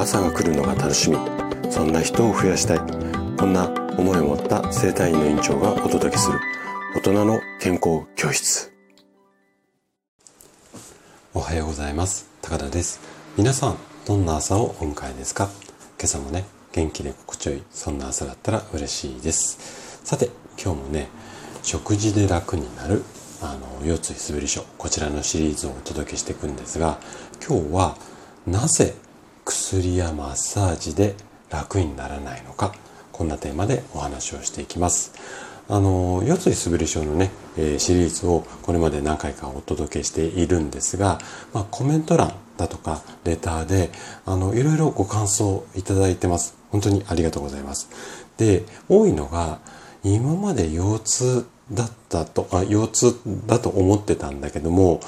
朝が来るのが楽しみ。そんな人を増やしたい。こんな思いを持った生体院の院長がお届けする。大人の健康教室。おはようございます。高田です。皆さんどんな朝をお迎えですか？今朝もね元気で心地よいそんな朝だったら嬉しいです。さて今日もね食事で楽になるあの腰椎すべり書こちらのシリーズをお届けしていくんですが今日はなぜ薬やマッサージで楽にならないのか。こんなテーマでお話をしていきます。あの腰椎すべり症のね、えー、シリーズをこれまで何回かお届けしているんですが、まあ、コメント欄だとかレターであのいろいろご感想いただいてます。本当にありがとうございます。で多いのが今まで腰痛だったとあ腰痛だと思ってたんだけども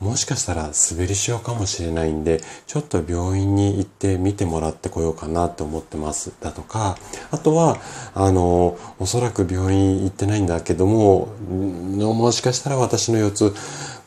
もしかしたら滑り症かもしれないんで、ちょっと病院に行って見てもらってこようかなって思ってますだとか、あとは、あの、おそらく病院行ってないんだけども、もしかしたら私の腰痛、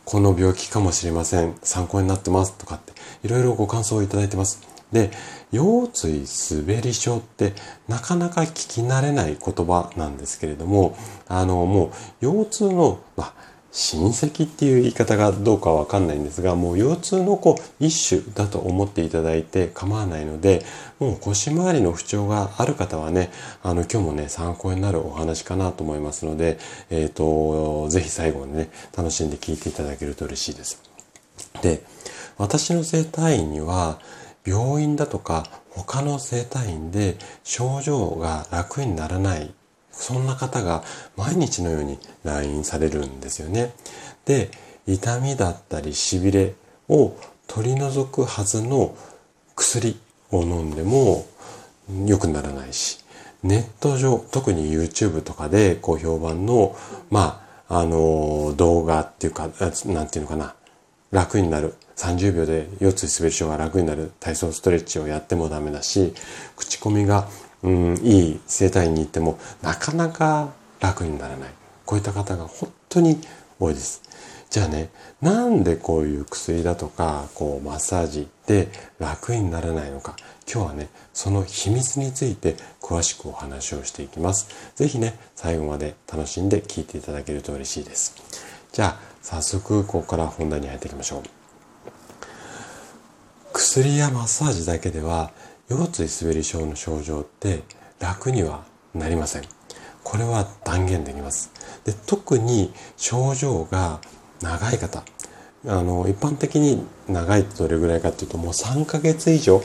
この病気かもしれません。参考になってますとかって、いろいろご感想をいただいてます。で、腰椎滑り症ってなかなか聞き慣れない言葉なんですけれども、あの、もう腰痛の、まあ、親戚っていう言い方がどうかわかんないんですが、もう腰痛のこう一種だと思っていただいて構わないので、もう腰回りの不調がある方はね、あの今日もね、参考になるお話かなと思いますので、えっ、ー、と、ぜひ最後にね、楽しんで聞いていただけると嬉しいです。で、私の整体院には、病院だとか他の整体院で症状が楽にならないそんな方が毎日のように来院されるんですよね。で、痛みだったり痺れを取り除くはずの薬を飲んでも良くならないし、ネット上、特に YouTube とかでこう評判の、まあ、あの、動画っていうか、なんていうのかな、楽になる。30秒で腰椎滑り症が楽になる体操ストレッチをやってもダメだし、口コミがうん、いい整体院に行ってもなかなか楽にならない。こういった方が本当に多いです。じゃあね、なんでこういう薬だとか、こうマッサージで楽にならないのか。今日はね、その秘密について詳しくお話をしていきます。ぜひね、最後まで楽しんで聞いていただけると嬉しいです。じゃあ、早速ここから本題に入っていきましょう。薬やマッサージだけでは腰椎滑り症の症状って楽にはなりません。これは断言できます。で特に症状が長い方、あの、一般的に長いとどれぐらいかっていうと、もう3ヶ月以上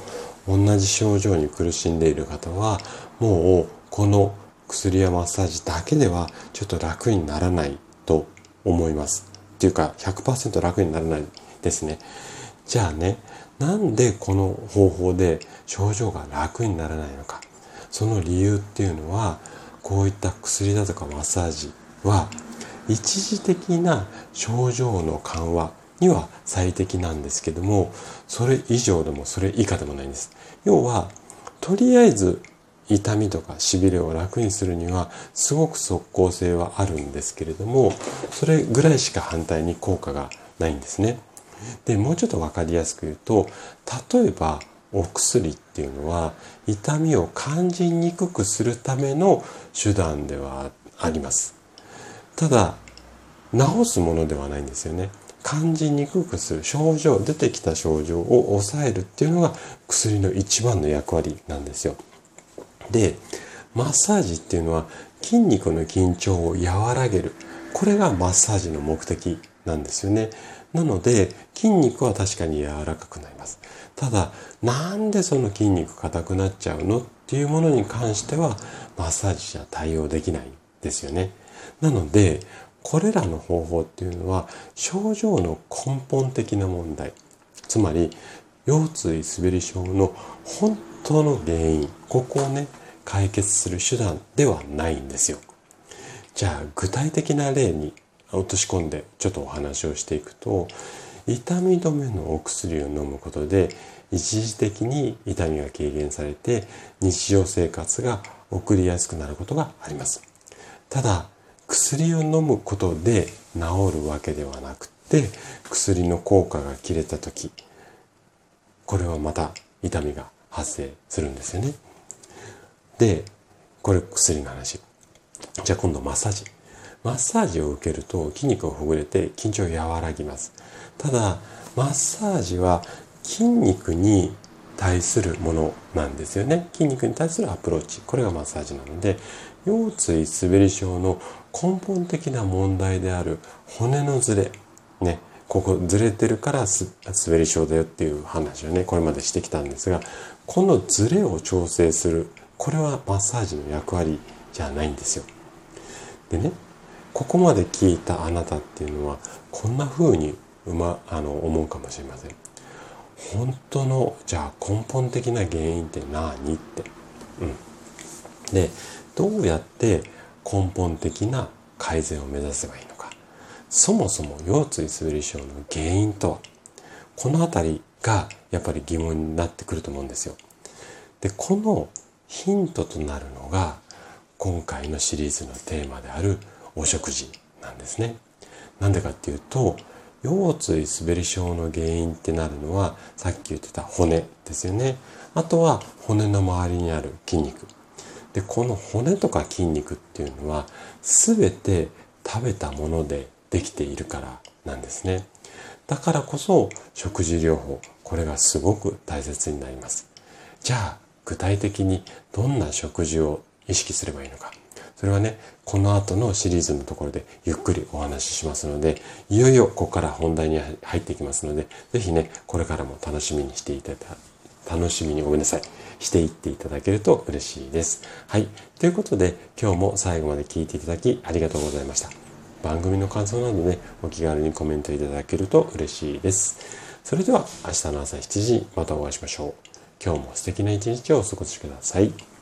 同じ症状に苦しんでいる方は、もうこの薬やマッサージだけではちょっと楽にならないと思います。っていうか100%楽にならないですね。じゃあね、なんでこの方法で症状が楽にならないのか。その理由っていうのは、こういった薬だとかマッサージは、一時的な症状の緩和には最適なんですけども、それ以上でもそれ以下でもないんです。要は、とりあえず痛みとか痺れを楽にするにはすごく即効性はあるんですけれども、それぐらいしか反対に効果がないんですね。で、もうちょっとわかりやすく言うと、例えばお薬っていうのは痛みを感じにくくするための手段ではあります。ただ、治すものではないんですよね。感じにくくする症状、出てきた症状を抑えるっていうのが薬の一番の役割なんですよ。で、マッサージっていうのは筋肉の緊張を和らげる。これがマッサージの目的なんですよね。なので筋肉は確かに柔らかくなります。ただ、なんでその筋肉硬くなっちゃうのっていうものに関してはマッサージじゃ対応できないですよね。なので、これらの方法っていうのは症状の根本的な問題。つまり、腰椎滑り症の本当の原因、ここをね、解決する手段ではないんですよ。じゃあ、具体的な例に落とし込んでちょっとお話をしていくと痛み止めのお薬を飲むことで一時的に痛みが軽減されて日常生活が送りやすくなることがありますただ薬を飲むことで治るわけではなくて薬の効果が切れた時これはまた痛みが発生するんですよね。で、これ薬の話。じゃあ今度マッサージ。マッサージを受けると筋肉をほぐれて緊張を和らぎます。ただ、マッサージは筋肉に対するものなんですよね。筋肉に対するアプローチ。これがマッサージなので、腰椎滑り症の根本的な問題である骨のずれ。ね。ここずれてるから滑り症だよっていう話をね、これまでしてきたんですが、このずれを調整する。これはマッサージの役割じゃないんですよ。でね、ここまで聞いたあなたっていうのは、こんな風にうま、あの、思うかもしれません。本当の、じゃあ根本的な原因って何って。うん。で、どうやって根本的な改善を目指せばいいのか。そもそも腰椎滑り症の原因とは、このあたりがやっぱり疑問になってくると思うんですよ。で、このヒントとなるのが、今回のシリーズのテーマであるお食事なんですね。なんでかっていうと、腰椎滑り症の原因ってなるのは、さっき言ってた骨ですよね。あとは骨の周りにある筋肉。で、この骨とか筋肉っていうのは、全て食べたものでできているからなんですね。だからこそ食事療法、これがすごく大切になります。じゃあ、具体的にどんな食事を意識すればいいのか。それはね、この後のシリーズのところでゆっくりお話ししますので、いよいよここから本題に入っていきますので、ぜひね、これからも楽しみにしていただ楽しみにごめんなさい。していっていただけると嬉しいです。はい。ということで、今日も最後まで聞いていただきありがとうございました。番組の感想などね、お気軽にコメントいただけると嬉しいです。それでは明日の朝7時にまたお会いしましょう。今日も素敵な一日をお過ごしください。